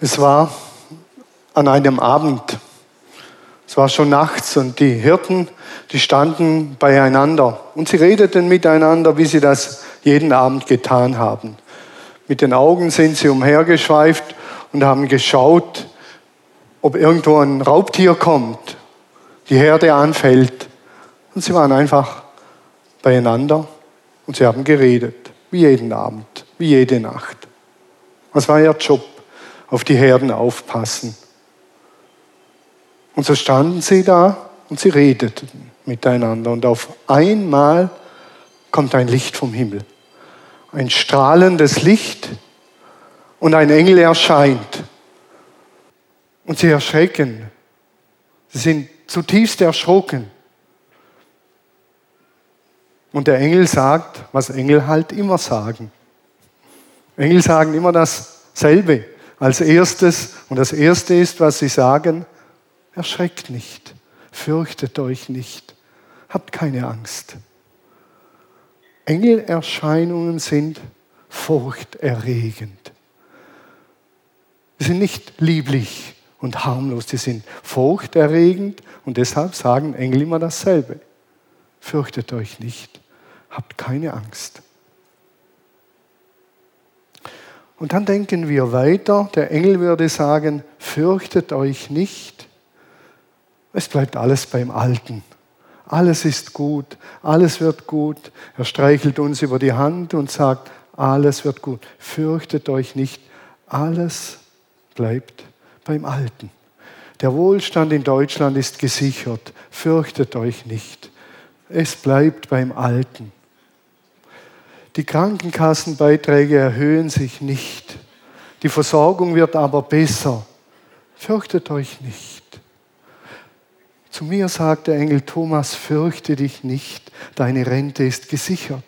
Es war an einem Abend. Es war schon nachts und die Hirten, die standen beieinander und sie redeten miteinander, wie sie das jeden Abend getan haben. Mit den Augen sind sie umhergeschweift und haben geschaut, ob irgendwo ein Raubtier kommt, die Herde anfällt. Und sie waren einfach beieinander und sie haben geredet, wie jeden Abend, wie jede Nacht. Was war ihr Job? Auf die Herden aufpassen. Und so standen sie da und sie redeten miteinander. Und auf einmal kommt ein Licht vom Himmel. Ein strahlendes Licht und ein Engel erscheint. Und sie erschrecken. Sie sind zutiefst erschrocken. Und der Engel sagt, was Engel halt immer sagen. Engel sagen immer dasselbe als erstes. Und das erste ist, was sie sagen, erschreckt nicht, fürchtet euch nicht, habt keine Angst. Engelerscheinungen sind furchterregend. Sie sind nicht lieblich und harmlos, sie sind furchterregend und deshalb sagen Engel immer dasselbe. Fürchtet euch nicht, habt keine Angst. Und dann denken wir weiter, der Engel würde sagen, fürchtet euch nicht, es bleibt alles beim Alten. Alles ist gut, alles wird gut. Er streichelt uns über die Hand und sagt, alles wird gut. Fürchtet euch nicht, alles bleibt beim Alten. Der Wohlstand in Deutschland ist gesichert. Fürchtet euch nicht. Es bleibt beim Alten. Die Krankenkassenbeiträge erhöhen sich nicht. Die Versorgung wird aber besser. Fürchtet euch nicht. Zu mir sagt der Engel Thomas, fürchte dich nicht, deine Rente ist gesichert.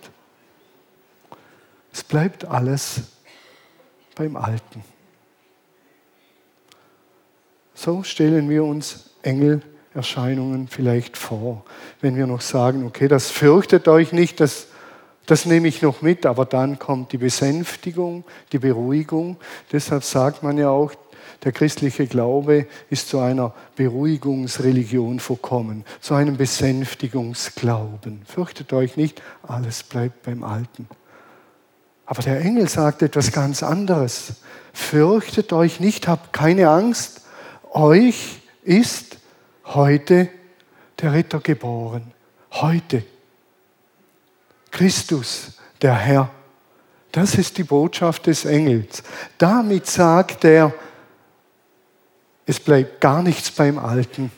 Es bleibt alles beim Alten. So stellen wir uns Engelerscheinungen vielleicht vor, wenn wir noch sagen, okay, das fürchtet euch nicht, das, das nehme ich noch mit, aber dann kommt die Besänftigung, die Beruhigung. Deshalb sagt man ja auch, der christliche Glaube ist zu einer Beruhigungsreligion verkommen, zu einem Besänftigungsglauben. Fürchtet euch nicht, alles bleibt beim Alten. Aber der Engel sagt etwas ganz anderes. Fürchtet euch nicht, habt keine Angst, euch ist heute der Ritter geboren. Heute. Christus, der Herr. Das ist die Botschaft des Engels. Damit sagt er, es bleibt gar nichts beim Alten.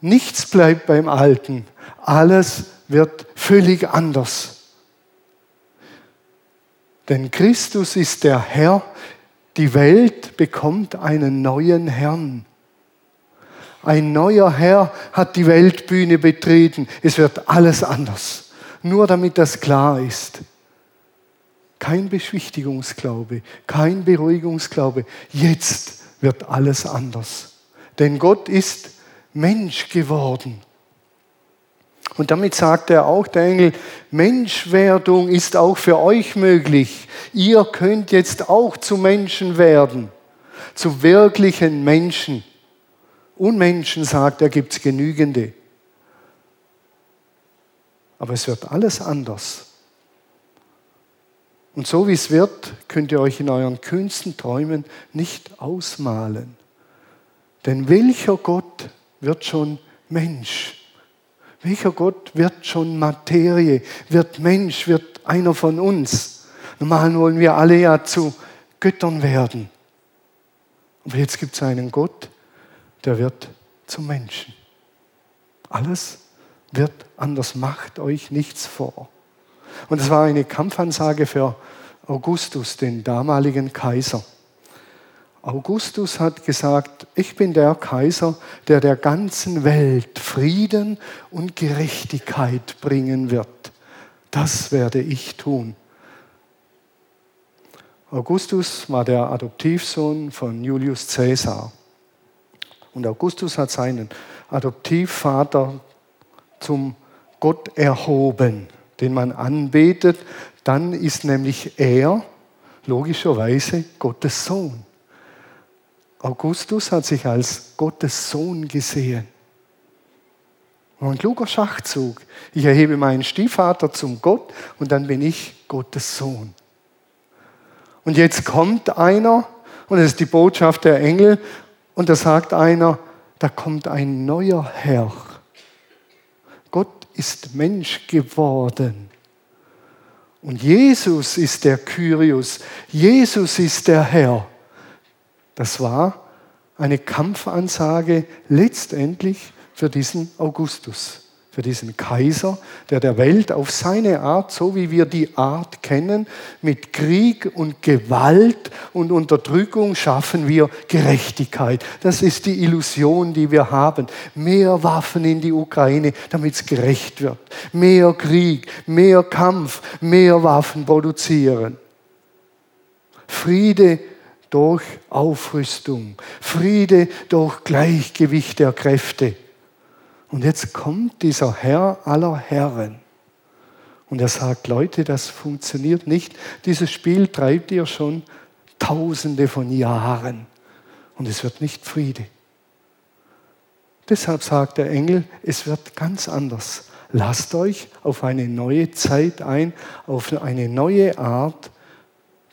Nichts bleibt beim Alten. Alles wird völlig anders. Denn Christus ist der Herr. Die Welt bekommt einen neuen Herrn. Ein neuer Herr hat die Weltbühne betreten. Es wird alles anders. Nur damit das klar ist. Kein Beschwichtigungsglaube, kein Beruhigungsglaube. Jetzt wird alles anders. Denn Gott ist Mensch geworden. Und damit sagt er auch, der Engel, Menschwerdung ist auch für euch möglich. Ihr könnt jetzt auch zu Menschen werden, zu wirklichen Menschen. Unmenschen, sagt er, gibt es genügende. Aber es wird alles anders. Und so wie es wird, könnt ihr euch in euren kühnsten Träumen nicht ausmalen. Denn welcher Gott wird schon Mensch? Welcher Gott wird schon Materie, wird Mensch, wird einer von uns? Normal wollen wir alle ja zu Göttern werden. Aber jetzt gibt es einen Gott, der wird zum Menschen. Alles wird anders, macht euch nichts vor. Und es war eine Kampfansage für Augustus, den damaligen Kaiser. Augustus hat gesagt, ich bin der Kaiser, der der ganzen Welt Frieden und Gerechtigkeit bringen wird. Das werde ich tun. Augustus war der Adoptivsohn von Julius Caesar. Und Augustus hat seinen Adoptivvater zum Gott erhoben den man anbetet, dann ist nämlich er logischerweise Gottes Sohn. Augustus hat sich als Gottes Sohn gesehen. Ein kluger Schachzug. Ich erhebe meinen Stiefvater zum Gott und dann bin ich Gottes Sohn. Und jetzt kommt einer, und es ist die Botschaft der Engel, und da sagt einer, da kommt ein neuer Herr. Gott ist Mensch geworden. Und Jesus ist der Kyrios. Jesus ist der Herr. Das war eine Kampfansage letztendlich für diesen Augustus, für diesen Kaiser, der der Welt auf seine Art, so wie wir die Art kennen, mit Krieg und Gewalt und Unterdrückung schaffen wir Gerechtigkeit. Das ist die Illusion, die wir haben. Mehr Waffen in die Ukraine, damit es gerecht wird. Mehr Krieg, mehr Kampf, mehr Waffen produzieren. Friede durch Aufrüstung, Friede durch Gleichgewicht der Kräfte. Und jetzt kommt dieser Herr aller Herren. Und er sagt, Leute, das funktioniert nicht. Dieses Spiel treibt ihr schon tausende von Jahren. Und es wird nicht Friede. Deshalb sagt der Engel, es wird ganz anders. Lasst euch auf eine neue Zeit ein, auf eine neue Art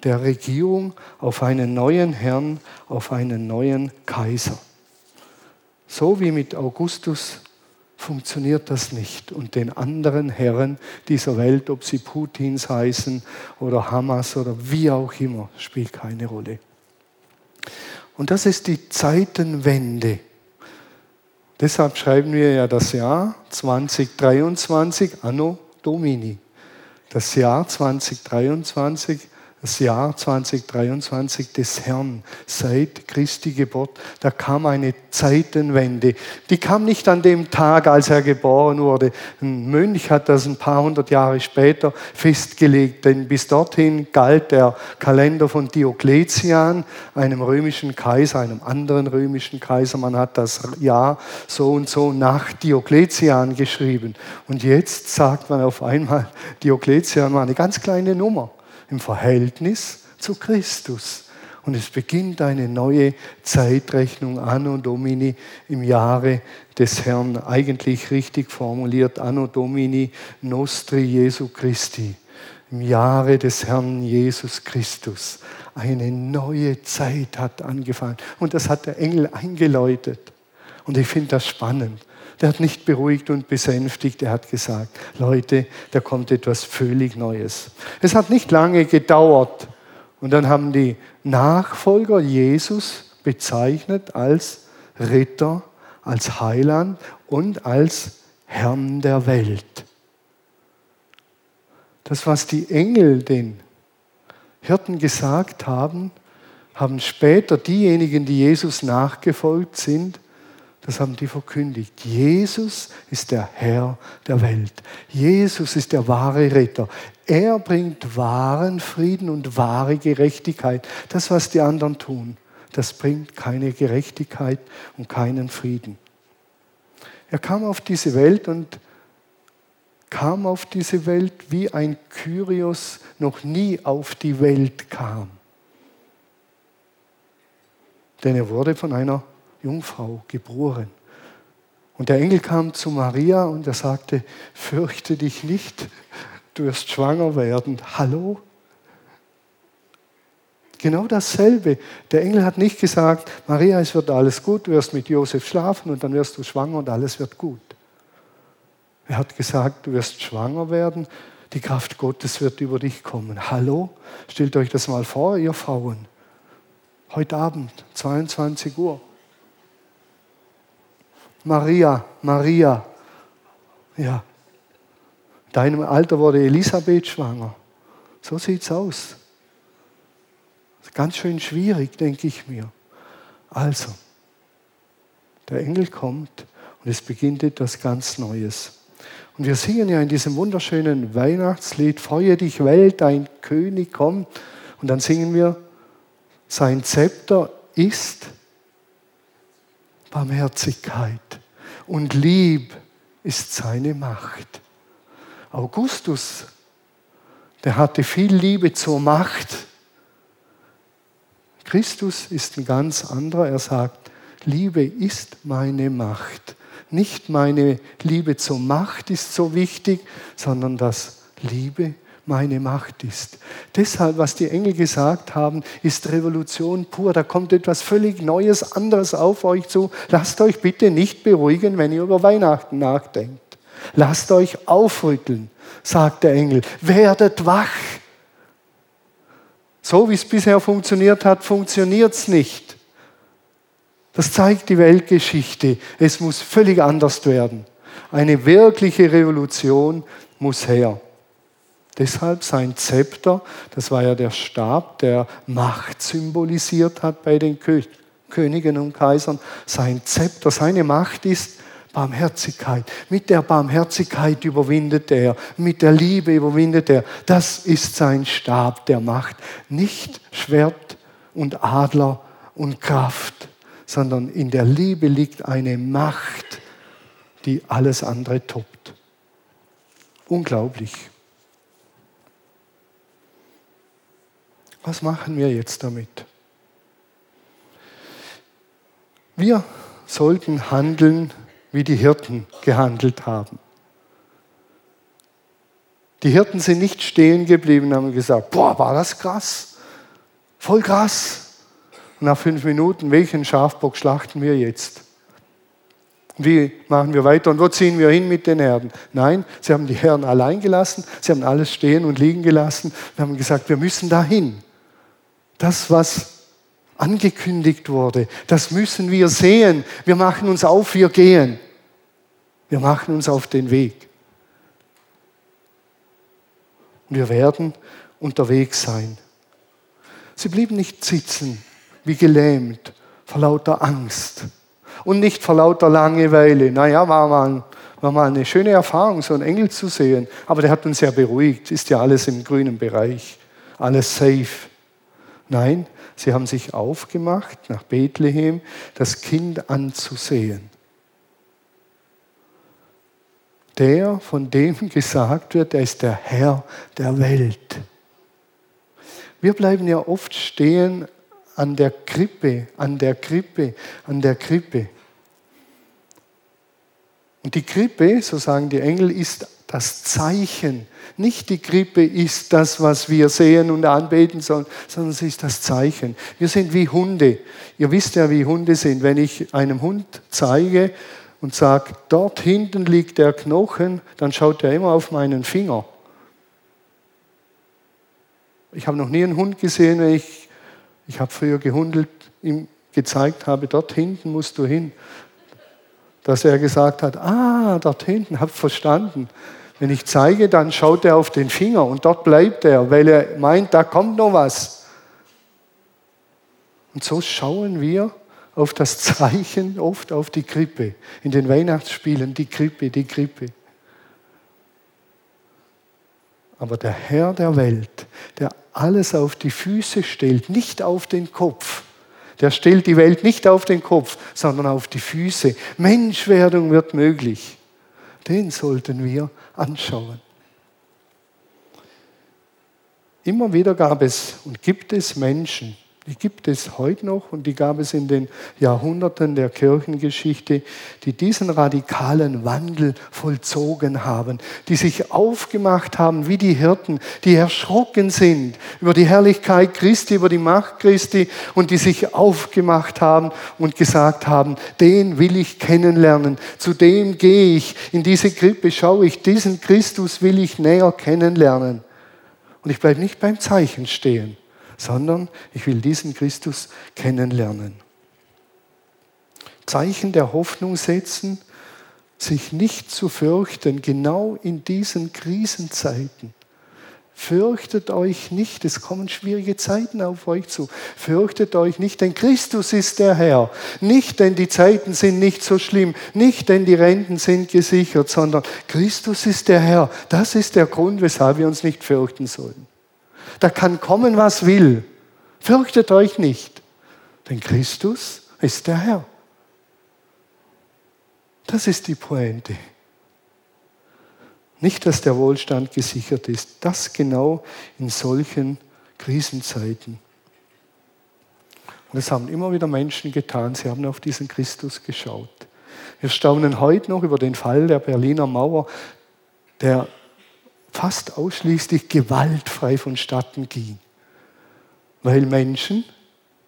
der Regierung, auf einen neuen Herrn, auf einen neuen Kaiser. So wie mit Augustus funktioniert das nicht. Und den anderen Herren dieser Welt, ob sie Putins heißen oder Hamas oder wie auch immer, spielt keine Rolle. Und das ist die Zeitenwende. Deshalb schreiben wir ja das Jahr 2023, Anno Domini. Das Jahr 2023 das Jahr 2023 des Herrn, seit Christi Geburt, da kam eine Zeitenwende. Die kam nicht an dem Tag, als er geboren wurde. Ein Mönch hat das ein paar hundert Jahre später festgelegt, denn bis dorthin galt der Kalender von Diokletian, einem römischen Kaiser, einem anderen römischen Kaiser. Man hat das Jahr so und so nach Diokletian geschrieben. Und jetzt sagt man auf einmal, Diokletian war eine ganz kleine Nummer im Verhältnis zu Christus. Und es beginnt eine neue Zeitrechnung Anno Domini im Jahre des Herrn, eigentlich richtig formuliert, Anno Domini Nostri Jesu Christi, im Jahre des Herrn Jesus Christus. Eine neue Zeit hat angefangen. Und das hat der Engel eingeläutet. Und ich finde das spannend. Der hat nicht beruhigt und besänftigt, er hat gesagt, Leute, da kommt etwas völlig Neues. Es hat nicht lange gedauert und dann haben die Nachfolger Jesus bezeichnet als Ritter, als Heiland und als Herrn der Welt. Das, was die Engel den Hirten gesagt haben, haben später diejenigen, die Jesus nachgefolgt sind, das haben die verkündigt. Jesus ist der Herr der Welt. Jesus ist der wahre Retter. Er bringt wahren Frieden und wahre Gerechtigkeit. Das, was die anderen tun, das bringt keine Gerechtigkeit und keinen Frieden. Er kam auf diese Welt und kam auf diese Welt, wie ein Kyrios noch nie auf die Welt kam. Denn er wurde von einer Jungfrau geboren. Und der Engel kam zu Maria und er sagte, fürchte dich nicht, du wirst schwanger werden. Hallo? Genau dasselbe. Der Engel hat nicht gesagt, Maria, es wird alles gut, du wirst mit Josef schlafen und dann wirst du schwanger und alles wird gut. Er hat gesagt, du wirst schwanger werden, die Kraft Gottes wird über dich kommen. Hallo? Stellt euch das mal vor, ihr Frauen. Heute Abend, 22 Uhr. Maria, Maria. Ja. In deinem Alter wurde Elisabeth schwanger. So sieht es aus. Ganz schön schwierig, denke ich mir. Also, der Engel kommt und es beginnt etwas ganz Neues. Und wir singen ja in diesem wunderschönen Weihnachtslied, Freue dich Welt, dein König kommt. Und dann singen wir, sein Zepter ist Barmherzigkeit und lieb ist seine Macht. Augustus, der hatte viel Liebe zur Macht. Christus ist ein ganz anderer. Er sagt, Liebe ist meine Macht. Nicht meine Liebe zur Macht ist so wichtig, sondern dass Liebe meine Macht ist. Deshalb, was die Engel gesagt haben, ist Revolution pur. Da kommt etwas völlig Neues, anderes auf euch zu. Lasst euch bitte nicht beruhigen, wenn ihr über Weihnachten nachdenkt. Lasst euch aufrütteln, sagt der Engel. Werdet wach. So wie es bisher funktioniert hat, funktioniert es nicht. Das zeigt die Weltgeschichte. Es muss völlig anders werden. Eine wirkliche Revolution muss her. Deshalb sein Zepter, das war ja der Stab, der Macht symbolisiert hat bei den Königen und Kaisern. Sein Zepter, seine Macht ist Barmherzigkeit. Mit der Barmherzigkeit überwindet er, mit der Liebe überwindet er. Das ist sein Stab der Macht. Nicht Schwert und Adler und Kraft, sondern in der Liebe liegt eine Macht, die alles andere toppt. Unglaublich. Was machen wir jetzt damit? Wir sollten handeln, wie die Hirten gehandelt haben. Die Hirten sind nicht stehen geblieben und haben gesagt, boah, war das krass, voll krass. Und nach fünf Minuten, welchen Schafbock schlachten wir jetzt? Wie machen wir weiter und wo ziehen wir hin mit den Herden? Nein, sie haben die Herren allein gelassen, sie haben alles stehen und liegen gelassen und haben gesagt, wir müssen dahin. Das, was angekündigt wurde, das müssen wir sehen. Wir machen uns auf, wir gehen. Wir machen uns auf den Weg. Und wir werden unterwegs sein. Sie blieben nicht sitzen, wie gelähmt, vor lauter Angst. Und nicht vor lauter Langeweile. Naja, war mal, war mal eine schöne Erfahrung, so einen Engel zu sehen. Aber der hat uns ja beruhigt. Ist ja alles im grünen Bereich. Alles safe. Nein, sie haben sich aufgemacht, nach Bethlehem das Kind anzusehen. Der, von dem gesagt wird, er ist der Herr der Welt. Wir bleiben ja oft stehen an der Krippe, an der Krippe, an der Krippe. Und die Krippe, so sagen die Engel, ist das Zeichen. Nicht die Krippe ist das, was wir sehen und anbeten sollen, sondern sie ist das Zeichen. Wir sind wie Hunde. Ihr wisst ja, wie Hunde sind. Wenn ich einem Hund zeige und sage, dort hinten liegt der Knochen, dann schaut er immer auf meinen Finger. Ich habe noch nie einen Hund gesehen, wenn ich, ich habe früher gehundelt, ihm gezeigt habe, dort hinten musst du hin dass er gesagt hat, ah, dort hinten, hab verstanden. Wenn ich zeige, dann schaut er auf den Finger und dort bleibt er, weil er meint, da kommt noch was. Und so schauen wir auf das Zeichen, oft auf die Krippe. In den Weihnachtsspielen, die Krippe, die Krippe. Aber der Herr der Welt, der alles auf die Füße stellt, nicht auf den Kopf, der stellt die Welt nicht auf den Kopf, sondern auf die Füße. Menschwerdung wird möglich. Den sollten wir anschauen. Immer wieder gab es und gibt es Menschen, die gibt es heute noch und die gab es in den Jahrhunderten der Kirchengeschichte, die diesen radikalen Wandel vollzogen haben, die sich aufgemacht haben wie die Hirten, die erschrocken sind über die Herrlichkeit Christi, über die Macht Christi und die sich aufgemacht haben und gesagt haben, den will ich kennenlernen, zu dem gehe ich, in diese Krippe schaue ich, diesen Christus will ich näher kennenlernen. Und ich bleibe nicht beim Zeichen stehen sondern ich will diesen Christus kennenlernen. Zeichen der Hoffnung setzen, sich nicht zu fürchten, genau in diesen Krisenzeiten. Fürchtet euch nicht, es kommen schwierige Zeiten auf euch zu. Fürchtet euch nicht, denn Christus ist der Herr. Nicht, denn die Zeiten sind nicht so schlimm. Nicht, denn die Renten sind gesichert, sondern Christus ist der Herr. Das ist der Grund, weshalb wir uns nicht fürchten sollen. Da kann kommen, was will. Fürchtet euch nicht, denn Christus ist der Herr. Das ist die Pointe. Nicht, dass der Wohlstand gesichert ist, das genau in solchen Krisenzeiten. Und das haben immer wieder Menschen getan. Sie haben auf diesen Christus geschaut. Wir staunen heute noch über den Fall der Berliner Mauer, der fast ausschließlich gewaltfrei vonstatten ging, weil Menschen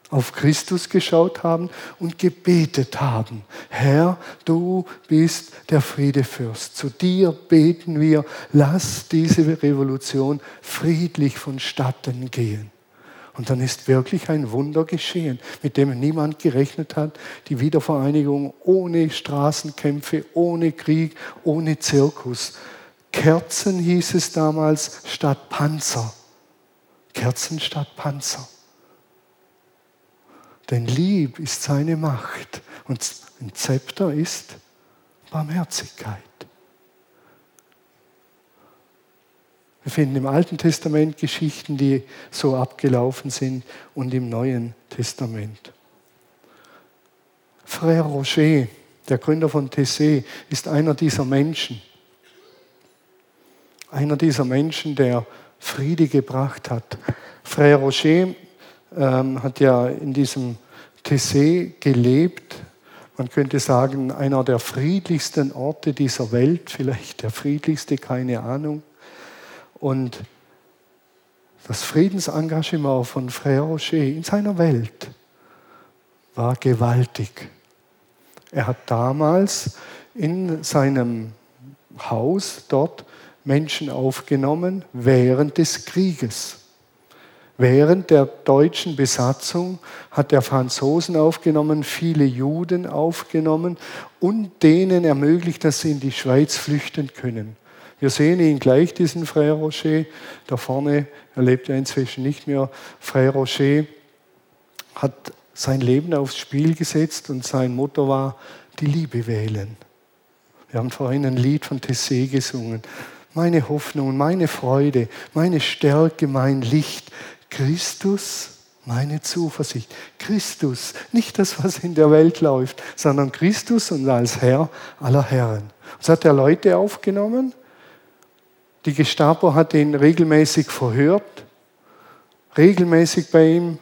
auf Christus geschaut haben und gebetet haben. Herr, du bist der Friedefürst. Zu dir beten wir, lass diese Revolution friedlich vonstatten gehen. Und dann ist wirklich ein Wunder geschehen, mit dem niemand gerechnet hat. Die Wiedervereinigung ohne Straßenkämpfe, ohne Krieg, ohne Zirkus. Kerzen hieß es damals statt Panzer. Kerzen statt Panzer. Denn lieb ist seine Macht und ein Zepter ist Barmherzigkeit. Wir finden im Alten Testament Geschichten, die so abgelaufen sind und im Neuen Testament. Frère Roger, der Gründer von Tessé, ist einer dieser Menschen. Einer dieser Menschen, der Friede gebracht hat. Frère Roger ähm, hat ja in diesem Tessé gelebt. Man könnte sagen, einer der friedlichsten Orte dieser Welt, vielleicht der friedlichste, keine Ahnung. Und das Friedensengagement von Frère Rocher in seiner Welt war gewaltig. Er hat damals in seinem Haus dort Menschen aufgenommen während des Krieges. Während der deutschen Besatzung hat er Franzosen aufgenommen, viele Juden aufgenommen und denen ermöglicht, dass sie in die Schweiz flüchten können. Wir sehen ihn gleich, diesen Frère Rocher. Da vorne, er lebt ja inzwischen nicht mehr. Frère Rocher hat sein Leben aufs Spiel gesetzt und sein Motto war, die Liebe wählen. Wir haben vorhin ein Lied von Tessé gesungen. Meine Hoffnung, meine Freude, meine Stärke, mein Licht, Christus, meine Zuversicht. Christus, nicht das, was in der Welt läuft, sondern Christus und als Herr aller Herren. So hat er Leute aufgenommen. Die Gestapo hat ihn regelmäßig verhört, regelmäßig bei ihm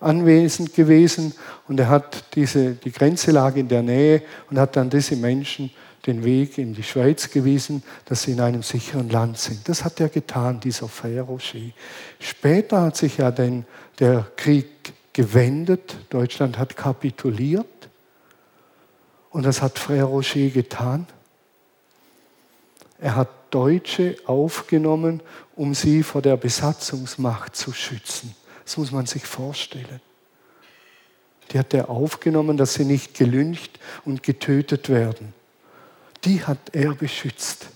anwesend gewesen und er hat diese, die Grenze lag in der Nähe und hat dann diese Menschen den Weg in die Schweiz gewiesen, dass sie in einem sicheren Land sind. Das hat er getan, dieser Frère Rocher. Später hat sich ja den, der Krieg gewendet, Deutschland hat kapituliert. Und das hat Frère Rocher getan. Er hat Deutsche aufgenommen, um sie vor der Besatzungsmacht zu schützen. Das muss man sich vorstellen. Die hat er aufgenommen, dass sie nicht gelüncht und getötet werden die hat er beschützt.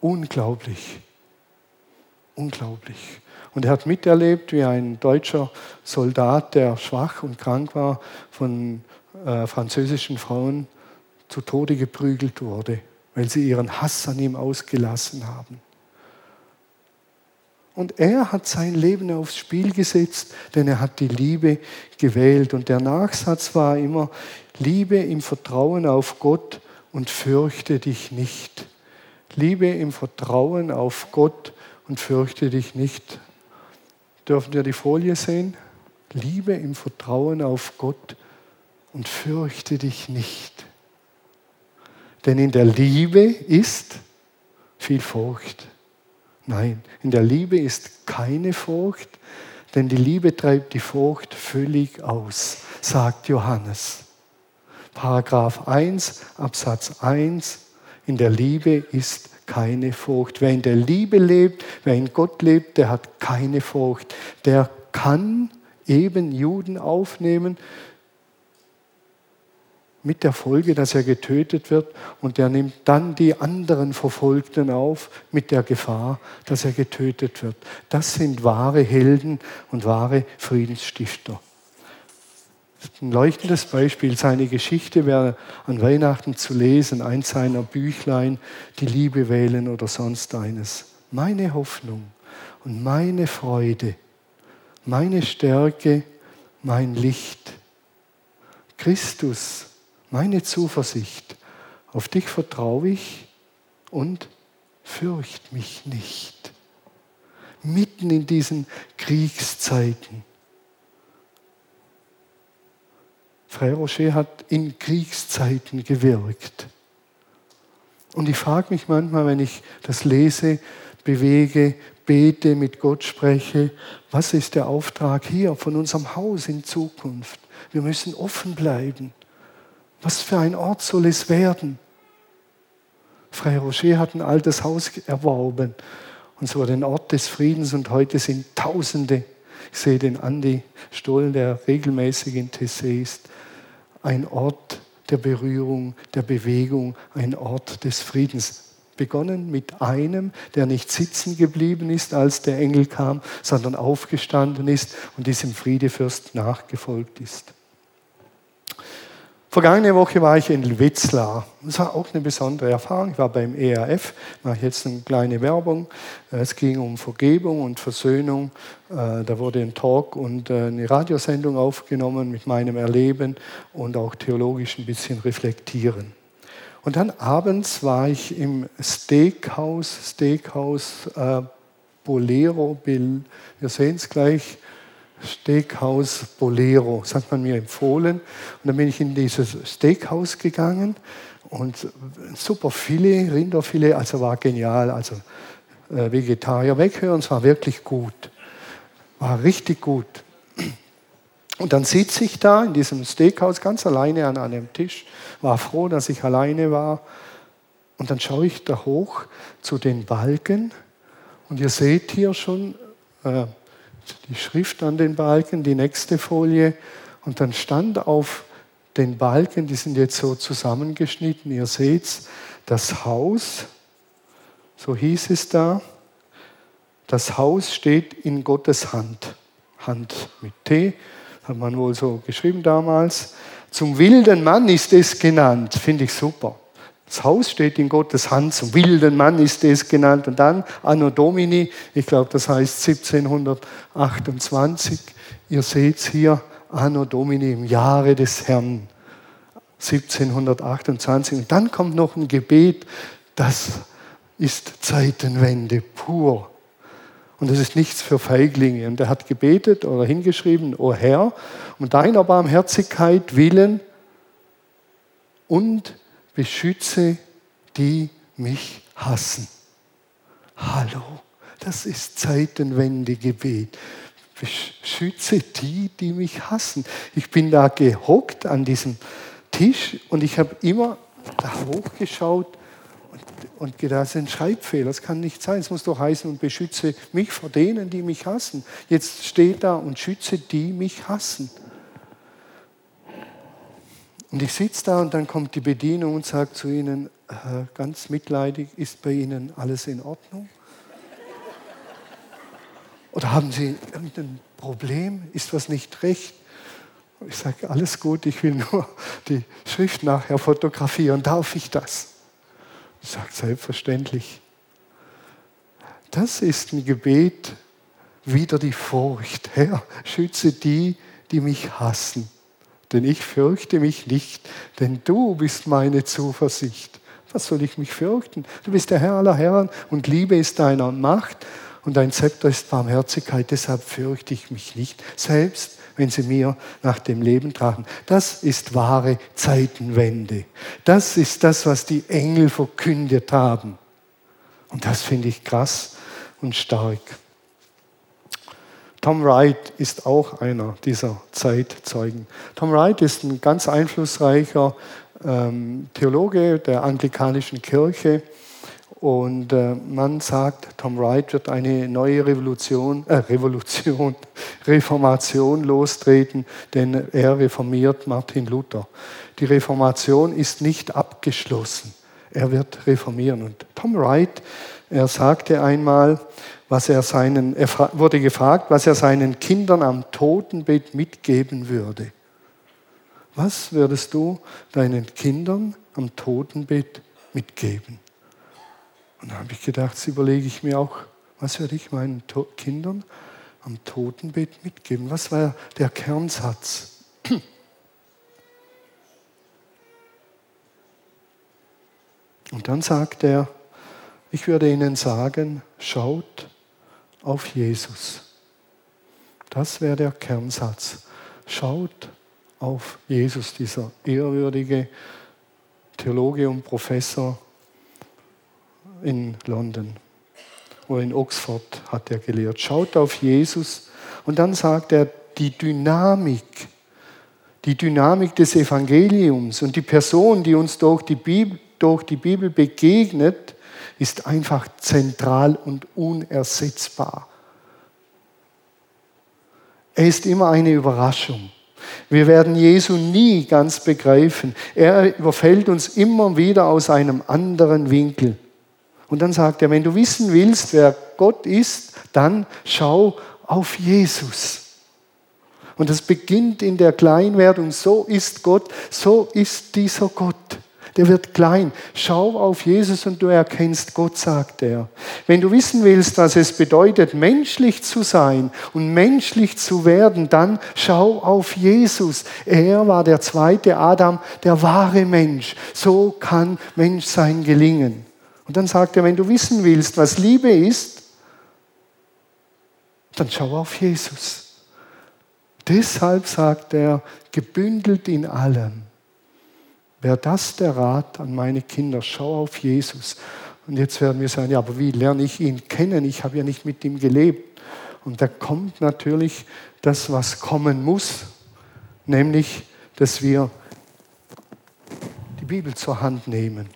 Unglaublich. Unglaublich. Und er hat miterlebt, wie ein deutscher Soldat, der schwach und krank war, von äh, französischen Frauen zu Tode geprügelt wurde, weil sie ihren Hass an ihm ausgelassen haben. Und er hat sein Leben aufs Spiel gesetzt, denn er hat die Liebe gewählt. Und der Nachsatz war immer, Liebe im Vertrauen auf Gott und fürchte dich nicht. Liebe im Vertrauen auf Gott und fürchte dich nicht. Dürfen wir die Folie sehen? Liebe im Vertrauen auf Gott und fürchte dich nicht. Denn in der Liebe ist viel Furcht. Nein, in der Liebe ist keine Furcht, denn die Liebe treibt die Furcht völlig aus, sagt Johannes. Paragraph 1 Absatz 1, in der Liebe ist keine Furcht. Wer in der Liebe lebt, wer in Gott lebt, der hat keine Furcht. Der kann eben Juden aufnehmen mit der Folge, dass er getötet wird und der nimmt dann die anderen Verfolgten auf mit der Gefahr, dass er getötet wird. Das sind wahre Helden und wahre Friedensstifter ein leuchtendes Beispiel. Seine Geschichte wäre an Weihnachten zu lesen, eins seiner Büchlein, die Liebe wählen oder sonst eines. Meine Hoffnung und meine Freude, meine Stärke, mein Licht. Christus, meine Zuversicht. Auf dich vertraue ich und fürcht mich nicht. Mitten in diesen Kriegszeiten Frère Rocher hat in Kriegszeiten gewirkt. Und ich frage mich manchmal, wenn ich das lese, bewege, bete, mit Gott spreche, was ist der Auftrag hier von unserem Haus in Zukunft? Wir müssen offen bleiben. Was für ein Ort soll es werden? Frère Rocher hat ein altes Haus erworben und zwar den Ort des Friedens und heute sind Tausende. Ich sehe den Andi Stoll, der regelmäßig in Tessé ist. Ein Ort der Berührung, der Bewegung, ein Ort des Friedens. Begonnen mit einem, der nicht sitzen geblieben ist, als der Engel kam, sondern aufgestanden ist und diesem Friedefürst nachgefolgt ist. Vergangene Woche war ich in Wetzlar. Das war auch eine besondere Erfahrung. Ich war beim ERF, mache jetzt eine kleine Werbung. Es ging um Vergebung und Versöhnung. Äh, da wurde ein Talk und äh, eine Radiosendung aufgenommen mit meinem Erleben und auch theologisch ein bisschen reflektieren. Und dann abends war ich im Steakhouse, Steakhouse äh, Bolero Bill. Wir sehen es gleich Steakhouse Bolero. Das hat man mir empfohlen. Und dann bin ich in dieses Steakhouse gegangen und super Filet, Rinderfilet, also war genial. Also äh, Vegetarier weghören, es war wirklich gut. War richtig gut. Und dann sitze ich da in diesem Steakhouse ganz alleine an einem Tisch, war froh, dass ich alleine war. Und dann schaue ich da hoch zu den Balken und ihr seht hier schon äh, die Schrift an den Balken, die nächste Folie. Und dann stand auf den Balken, die sind jetzt so zusammengeschnitten, ihr seht das Haus, so hieß es da, das Haus steht in Gottes Hand. Hand mit T, hat man wohl so geschrieben damals. Zum wilden Mann ist es genannt, finde ich super. Das Haus steht in Gottes Hand, zum wilden Mann ist es genannt. Und dann Anno Domini, ich glaube, das heißt 1728. Ihr seht es hier, Anno Domini im Jahre des Herrn, 1728. Und dann kommt noch ein Gebet, das ist Zeitenwende pur. Und das ist nichts für Feiglinge. Und er hat gebetet oder hingeschrieben, O Herr, um deiner Barmherzigkeit willen und beschütze die mich hassen. Hallo, das ist Zeitenwende-Gebet. Beschütze die, die mich hassen. Ich bin da gehockt an diesem Tisch und ich habe immer da hochgeschaut und, und gedacht, das ist ein Schreibfehler, das kann nicht sein. Es muss doch heißen, und beschütze mich vor denen, die mich hassen. Jetzt steht da und schütze die mich hassen. Und ich sitze da und dann kommt die Bedienung und sagt zu ihnen, äh, ganz mitleidig, ist bei Ihnen alles in Ordnung? Oder haben Sie irgendein Problem? Ist was nicht recht? Ich sage, alles gut, ich will nur die Schrift nachher fotografieren. Darf ich das? Ich sage, selbstverständlich. Das ist ein Gebet wieder die Furcht. Herr, schütze die, die mich hassen denn ich fürchte mich nicht, denn du bist meine Zuversicht. Was soll ich mich fürchten? Du bist der Herr aller Herren und Liebe ist deiner Macht und dein Zepter ist Barmherzigkeit, deshalb fürchte ich mich nicht, selbst wenn sie mir nach dem Leben tragen. Das ist wahre Zeitenwende. Das ist das, was die Engel verkündet haben. Und das finde ich krass und stark. Tom Wright ist auch einer dieser Zeitzeugen. Tom Wright ist ein ganz einflussreicher ähm, Theologe der anglikanischen Kirche und äh, man sagt, Tom Wright wird eine neue Revolution, äh, Revolution, Reformation lostreten, denn er reformiert Martin Luther. Die Reformation ist nicht abgeschlossen. Er wird reformieren. Und Tom Wright, er sagte einmal, was er seinen, er wurde gefragt, was er seinen Kindern am Totenbett mitgeben würde. Was würdest du deinen Kindern am Totenbett mitgeben? Und da habe ich gedacht, das überlege ich mir auch, was würde ich meinen to Kindern am Totenbett mitgeben? Was war der Kernsatz? Und dann sagt er, ich würde ihnen sagen, schaut auf Jesus. Das wäre der Kernsatz. Schaut auf Jesus, dieser ehrwürdige Theologe und Professor in London oder in Oxford hat er gelehrt. Schaut auf Jesus und dann sagt er, die Dynamik, die Dynamik des Evangeliums und die Person, die uns durch die Bibel, durch die Bibel begegnet, ist einfach zentral und unersetzbar. Er ist immer eine Überraschung. Wir werden Jesu nie ganz begreifen. Er überfällt uns immer wieder aus einem anderen Winkel. Und dann sagt er, wenn du wissen willst, wer Gott ist, dann schau auf Jesus. Und das beginnt in der Kleinwerdung. So ist Gott, so ist dieser Gott der wird klein. Schau auf Jesus und du erkennst Gott, sagt er. Wenn du wissen willst, was es bedeutet, menschlich zu sein und menschlich zu werden, dann schau auf Jesus. Er war der zweite Adam, der wahre Mensch. So kann Menschsein gelingen. Und dann sagt er, wenn du wissen willst, was Liebe ist, dann schau auf Jesus. Deshalb sagt er, gebündelt in allem Wäre das der Rat an meine Kinder? Schau auf Jesus. Und jetzt werden wir sagen, ja, aber wie lerne ich ihn kennen? Ich habe ja nicht mit ihm gelebt. Und da kommt natürlich das, was kommen muss, nämlich, dass wir die Bibel zur Hand nehmen.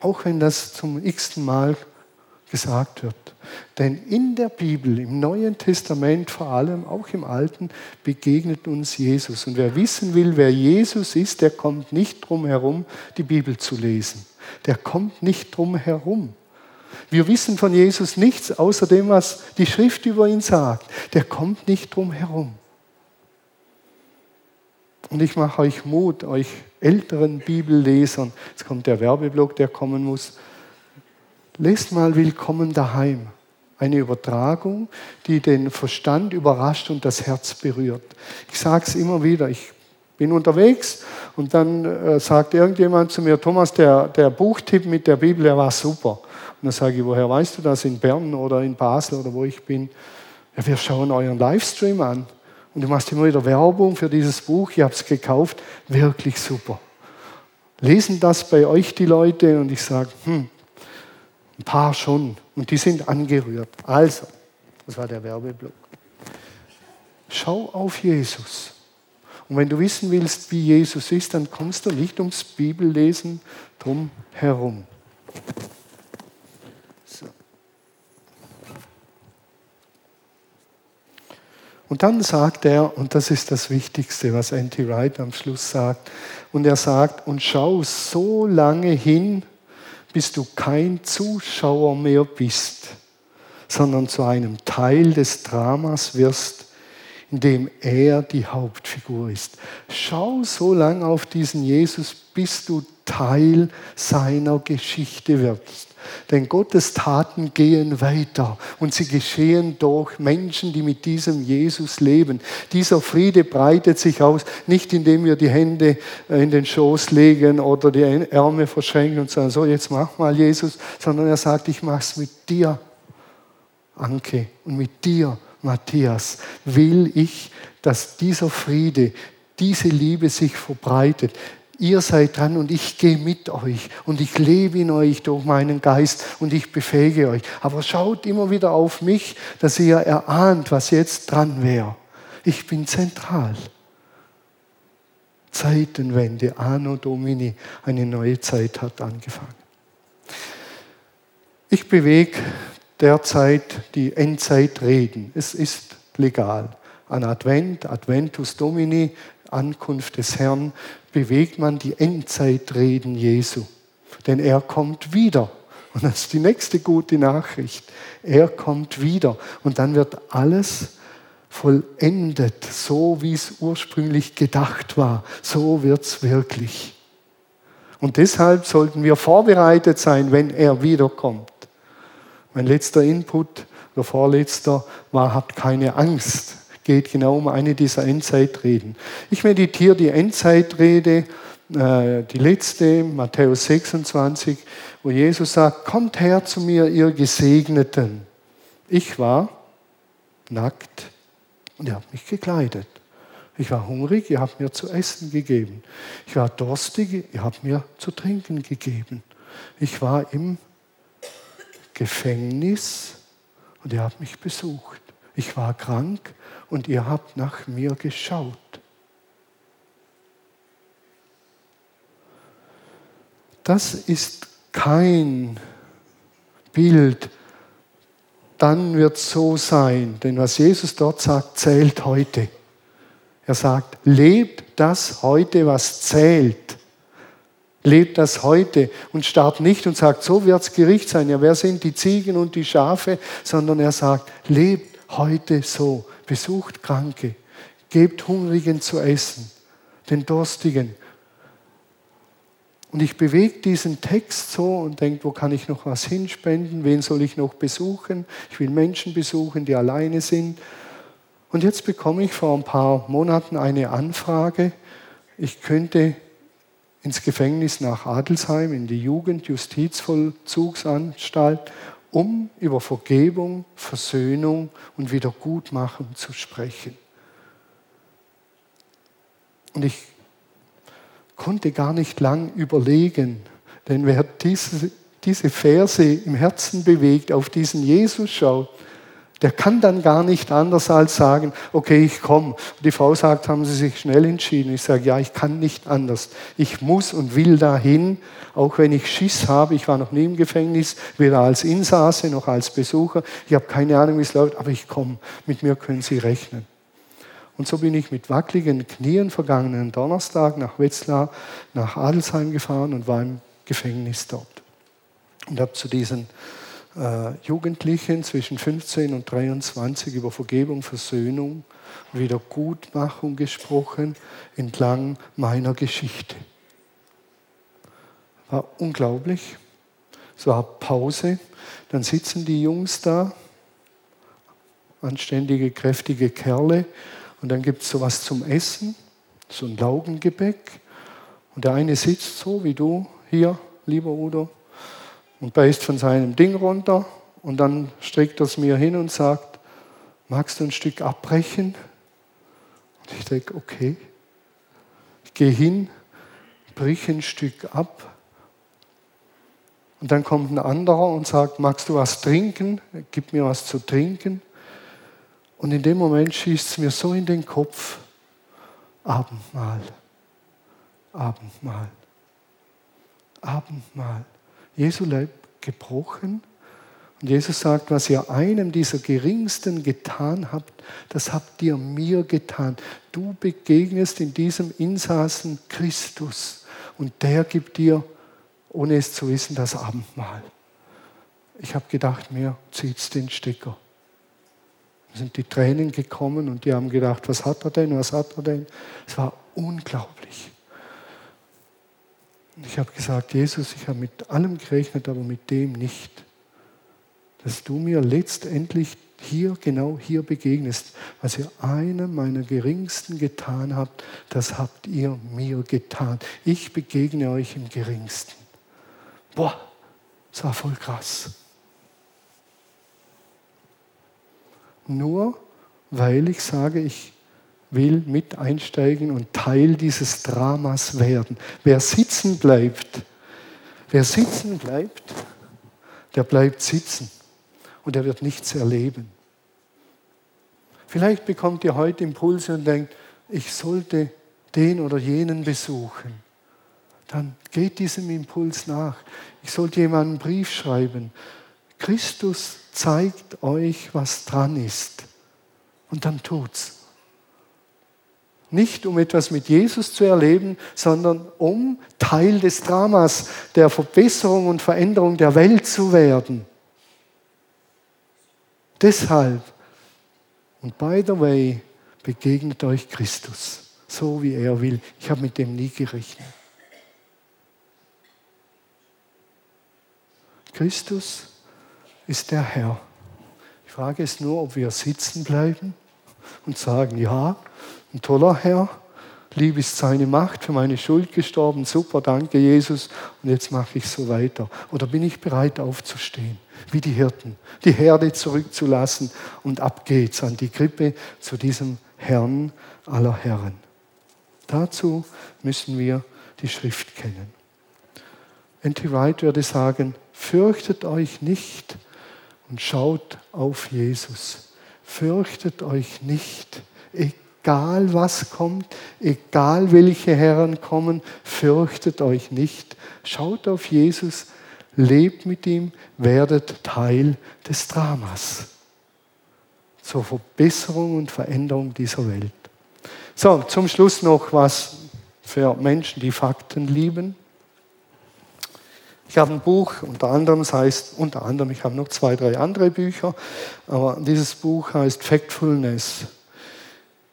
Auch wenn das zum x-ten Mal gesagt wird. Denn in der Bibel, im Neuen Testament vor allem, auch im Alten, begegnet uns Jesus. Und wer wissen will, wer Jesus ist, der kommt nicht drum herum, die Bibel zu lesen. Der kommt nicht drum herum. Wir wissen von Jesus nichts außer dem, was die Schrift über ihn sagt. Der kommt nicht drum herum. Und ich mache euch Mut, euch älteren Bibellesern, jetzt kommt der Werbeblock, der kommen muss, Lest mal Willkommen daheim. Eine Übertragung, die den Verstand überrascht und das Herz berührt. Ich sage es immer wieder, ich bin unterwegs und dann äh, sagt irgendjemand zu mir, Thomas, der, der Buchtipp mit der Bibel, der war super. Und dann sage ich, woher weißt du das? In Bern oder in Basel oder wo ich bin? Ja, wir schauen euren Livestream an. Und du machst immer wieder Werbung für dieses Buch, ich habe es gekauft, wirklich super. Lesen das bei euch die Leute und ich sage, hm, ein paar schon. Und die sind angerührt. Also, das war der Werbeblock. Schau auf Jesus. Und wenn du wissen willst, wie Jesus ist, dann kommst du nicht ums Bibellesen drum herum. So. Und dann sagt er, und das ist das Wichtigste, was Anti Wright am Schluss sagt, und er sagt, und schau so lange hin, bis du kein Zuschauer mehr bist, sondern zu einem Teil des Dramas wirst, in dem er die Hauptfigur ist. Schau so lange auf diesen Jesus, bis du Teil seiner Geschichte wirst. Denn Gottes Taten gehen weiter und sie geschehen durch Menschen, die mit diesem Jesus leben. Dieser Friede breitet sich aus, nicht indem wir die Hände äh, in den Schoß legen oder die Ärmel verschränken und sagen, so jetzt mach mal Jesus, sondern er sagt, ich mach's mit dir, Anke, und mit dir, Matthias, will ich, dass dieser Friede, diese Liebe sich verbreitet ihr seid dran und ich gehe mit euch und ich lebe in euch durch meinen Geist und ich befähige euch. Aber schaut immer wieder auf mich, dass ihr erahnt, was jetzt dran wäre. Ich bin zentral. Zeitenwende, Anno Domini, eine neue Zeit hat angefangen. Ich bewege derzeit die Endzeitreden. Es ist legal. An Advent, Adventus Domini, Ankunft des Herrn, bewegt man die Endzeitreden Jesu. Denn er kommt wieder. Und das ist die nächste gute Nachricht. Er kommt wieder. Und dann wird alles vollendet, so wie es ursprünglich gedacht war. So wird es wirklich. Und deshalb sollten wir vorbereitet sein, wenn er wiederkommt. Mein letzter Input oder vorletzter war, habt keine Angst geht genau um eine dieser Endzeitreden. Ich meditiere die Endzeitrede, äh, die letzte, Matthäus 26, wo Jesus sagt, kommt her zu mir, ihr Gesegneten. Ich war nackt und ihr habt mich gekleidet. Ich war hungrig, ihr habt mir zu essen gegeben. Ich war durstig, ihr habt mir zu trinken gegeben. Ich war im Gefängnis und ihr habt mich besucht. Ich war krank und ihr habt nach mir geschaut. Das ist kein Bild, dann wird es so sein. Denn was Jesus dort sagt, zählt heute. Er sagt, lebt das heute, was zählt. Lebt das heute und starrt nicht und sagt, so wird es Gericht sein. Ja, wer sind die Ziegen und die Schafe? Sondern er sagt, lebt heute so. Besucht Kranke, gebt Hungrigen zu essen, den Durstigen. Und ich bewege diesen Text so und denke, wo kann ich noch was hinspenden? Wen soll ich noch besuchen? Ich will Menschen besuchen, die alleine sind. Und jetzt bekomme ich vor ein paar Monaten eine Anfrage, ich könnte ins Gefängnis nach Adelsheim, in die Jugendjustizvollzugsanstalt, um über Vergebung, Versöhnung und Wiedergutmachung zu sprechen. Und ich konnte gar nicht lang überlegen, denn wer diese, diese Verse im Herzen bewegt, auf diesen Jesus schaut, der kann dann gar nicht anders als sagen, okay, ich komme. Die Frau sagt, haben Sie sich schnell entschieden? Ich sage, ja, ich kann nicht anders. Ich muss und will dahin, auch wenn ich Schiss habe. Ich war noch nie im Gefängnis, weder als Insasse noch als Besucher. Ich habe keine Ahnung, wie es läuft, aber ich komme. Mit mir können Sie rechnen. Und so bin ich mit wackeligen Knien vergangenen Donnerstag nach Wetzlar, nach Adelsheim gefahren und war im Gefängnis dort. Und habe zu diesen äh, Jugendlichen zwischen 15 und 23 über Vergebung, Versöhnung, Wiedergutmachung gesprochen entlang meiner Geschichte. War unglaublich. Es war Pause. Dann sitzen die Jungs da, anständige, kräftige Kerle. Und dann gibt es sowas zum Essen, so ein Laugengebäck. Und der eine sitzt so wie du hier, lieber Udo, und beißt von seinem Ding runter und dann streckt er es mir hin und sagt, magst du ein Stück abbrechen? Und ich denke, okay. Ich gehe hin, brich ein Stück ab und dann kommt ein anderer und sagt, magst du was trinken? Gib mir was zu trinken. Und in dem Moment schießt es mir so in den Kopf, Abendmahl, Abendmahl, Abendmahl. Jesu Leib gebrochen. Und Jesus sagt, was ihr einem dieser geringsten getan habt, das habt ihr mir getan. Du begegnest in diesem Insassen Christus und der gibt dir, ohne es zu wissen, das Abendmahl. Ich habe gedacht, mir zieht den Stecker. Da sind die Tränen gekommen und die haben gedacht, was hat er denn, was hat er denn? Es war unglaublich. Und ich habe gesagt, Jesus, ich habe mit allem gerechnet, aber mit dem nicht. Dass du mir letztendlich hier, genau hier begegnest. Was ihr einem meiner Geringsten getan habt, das habt ihr mir getan. Ich begegne euch im Geringsten. Boah, das war voll krass. Nur weil ich sage, ich will mit einsteigen und Teil dieses Dramas werden. Wer sitzen bleibt, wer sitzen bleibt, der bleibt sitzen und er wird nichts erleben. Vielleicht bekommt ihr heute Impulse und denkt, ich sollte den oder jenen besuchen. Dann geht diesem Impuls nach. Ich sollte jemandem einen Brief schreiben. Christus zeigt euch, was dran ist. Und dann tut's. Nicht um etwas mit Jesus zu erleben, sondern um Teil des Dramas der Verbesserung und Veränderung der Welt zu werden. Deshalb, und by the way, begegnet euch Christus, so wie er will. Ich habe mit dem nie gerechnet. Christus ist der Herr. Die Frage ist nur, ob wir sitzen bleiben und sagen, ja, ein toller Herr. Lieb ist seine Macht, für meine Schuld gestorben. Super, danke Jesus. Und jetzt mache ich so weiter. Oder bin ich bereit aufzustehen, wie die Hirten, die Herde zurückzulassen und ab geht's an die Krippe zu diesem Herrn aller Herren. Dazu müssen wir die Schrift kennen. N.T. Wright würde sagen, fürchtet euch nicht und schaut auf Jesus. Fürchtet euch nicht, egal was kommt, egal welche Herren kommen, fürchtet euch nicht. Schaut auf Jesus, lebt mit ihm, werdet Teil des Dramas zur Verbesserung und Veränderung dieser Welt. So, zum Schluss noch was für Menschen, die Fakten lieben. Ich habe ein Buch, unter anderem, das heißt, unter anderem, ich habe noch zwei, drei andere Bücher, aber dieses Buch heißt Factfulness.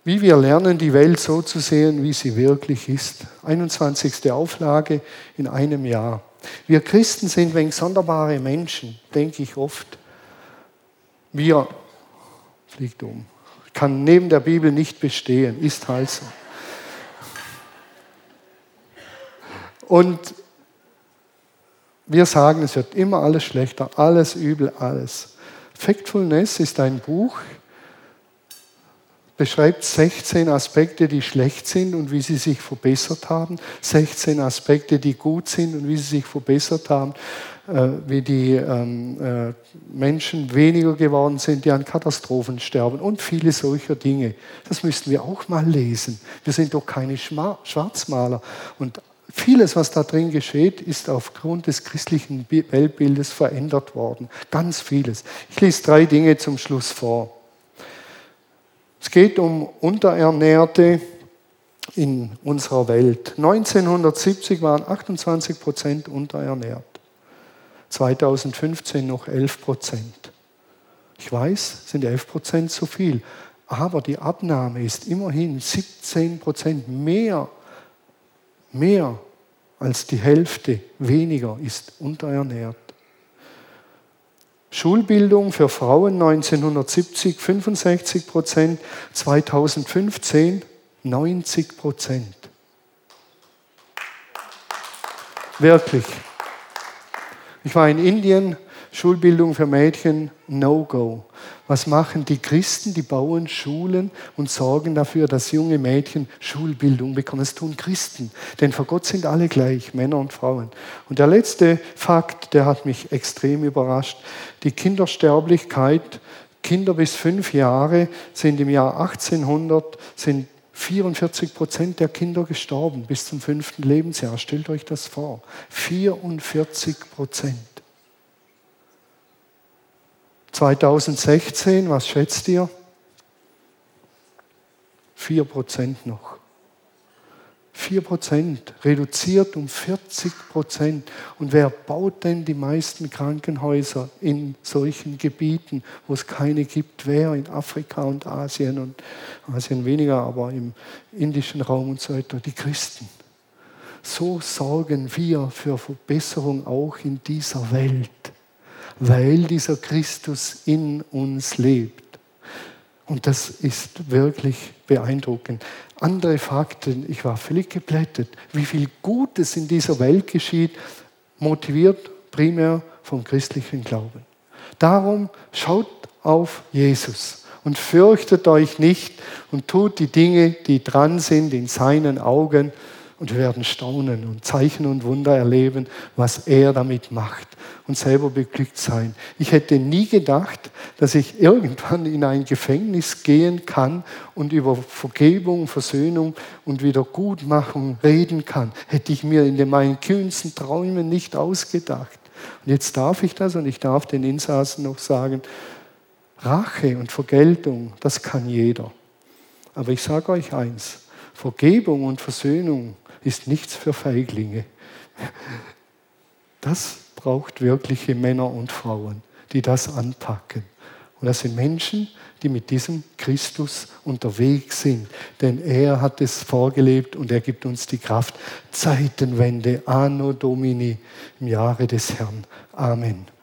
Wie wir lernen, die Welt so zu sehen, wie sie wirklich ist. 21. Auflage in einem Jahr. Wir Christen sind wegen sonderbare Menschen, denke ich oft. Wir fliegt um. Kann neben der Bibel nicht bestehen, ist halt so. Und wir sagen, es wird immer alles schlechter, alles übel, alles. Factfulness ist ein Buch, beschreibt 16 Aspekte, die schlecht sind und wie sie sich verbessert haben, 16 Aspekte, die gut sind und wie sie sich verbessert haben, äh, wie die ähm, äh, Menschen weniger geworden sind, die an Katastrophen sterben und viele solcher Dinge. Das müssten wir auch mal lesen. Wir sind doch keine Schwarzmaler. Und vieles, was da drin geschieht, ist aufgrund des christlichen Weltbildes verändert worden. Ganz vieles. Ich lese drei Dinge zum Schluss vor. Es geht um Unterernährte in unserer Welt. 1970 waren 28 Prozent unterernährt. 2015 noch 11 Prozent. Ich weiß, sind 11 Prozent zu viel, aber die Abnahme ist immerhin 17 Prozent mehr, mehr als die Hälfte weniger ist unterernährt. Schulbildung für Frauen 1970 65 Prozent, 2015 90 Prozent. Wirklich. Ich war in Indien, Schulbildung für Mädchen, No-Go. Was machen die Christen? Die bauen Schulen und sorgen dafür, dass junge Mädchen Schulbildung bekommen. Das tun Christen, denn vor Gott sind alle gleich, Männer und Frauen. Und der letzte Fakt, der hat mich extrem überrascht. Die Kindersterblichkeit, Kinder bis fünf Jahre sind im Jahr 1800 sind 44 Prozent der Kinder gestorben bis zum fünften Lebensjahr. Stellt euch das vor. 44 Prozent. 2016, was schätzt ihr? 4 Prozent noch. 4 Prozent, reduziert um 40 Prozent. Und wer baut denn die meisten Krankenhäuser in solchen Gebieten, wo es keine gibt? Wer? In Afrika und Asien und Asien weniger, aber im indischen Raum und so weiter. Die Christen. So sorgen wir für Verbesserung auch in dieser Welt, weil dieser Christus in uns lebt. Und das ist wirklich beeindruckend. Andere Fakten, ich war völlig geblättet, wie viel Gutes in dieser Welt geschieht, motiviert primär vom christlichen Glauben. Darum schaut auf Jesus und fürchtet euch nicht und tut die Dinge, die dran sind in seinen Augen und wir werden staunen und Zeichen und Wunder erleben, was er damit macht und selber beglückt sein. Ich hätte nie gedacht, dass ich irgendwann in ein Gefängnis gehen kann und über Vergebung, Versöhnung und Wiedergutmachung reden kann. Hätte ich mir in meinen kühnsten Träumen nicht ausgedacht. Und jetzt darf ich das und ich darf den Insassen noch sagen, Rache und Vergeltung, das kann jeder. Aber ich sage euch eins, Vergebung und Versöhnung ist nichts für Feiglinge. Das braucht wirkliche Männer und Frauen, die das anpacken. Und das sind Menschen, die mit diesem Christus unterwegs sind. Denn er hat es vorgelebt und er gibt uns die Kraft. Zeitenwende, Anno Domini im Jahre des Herrn. Amen.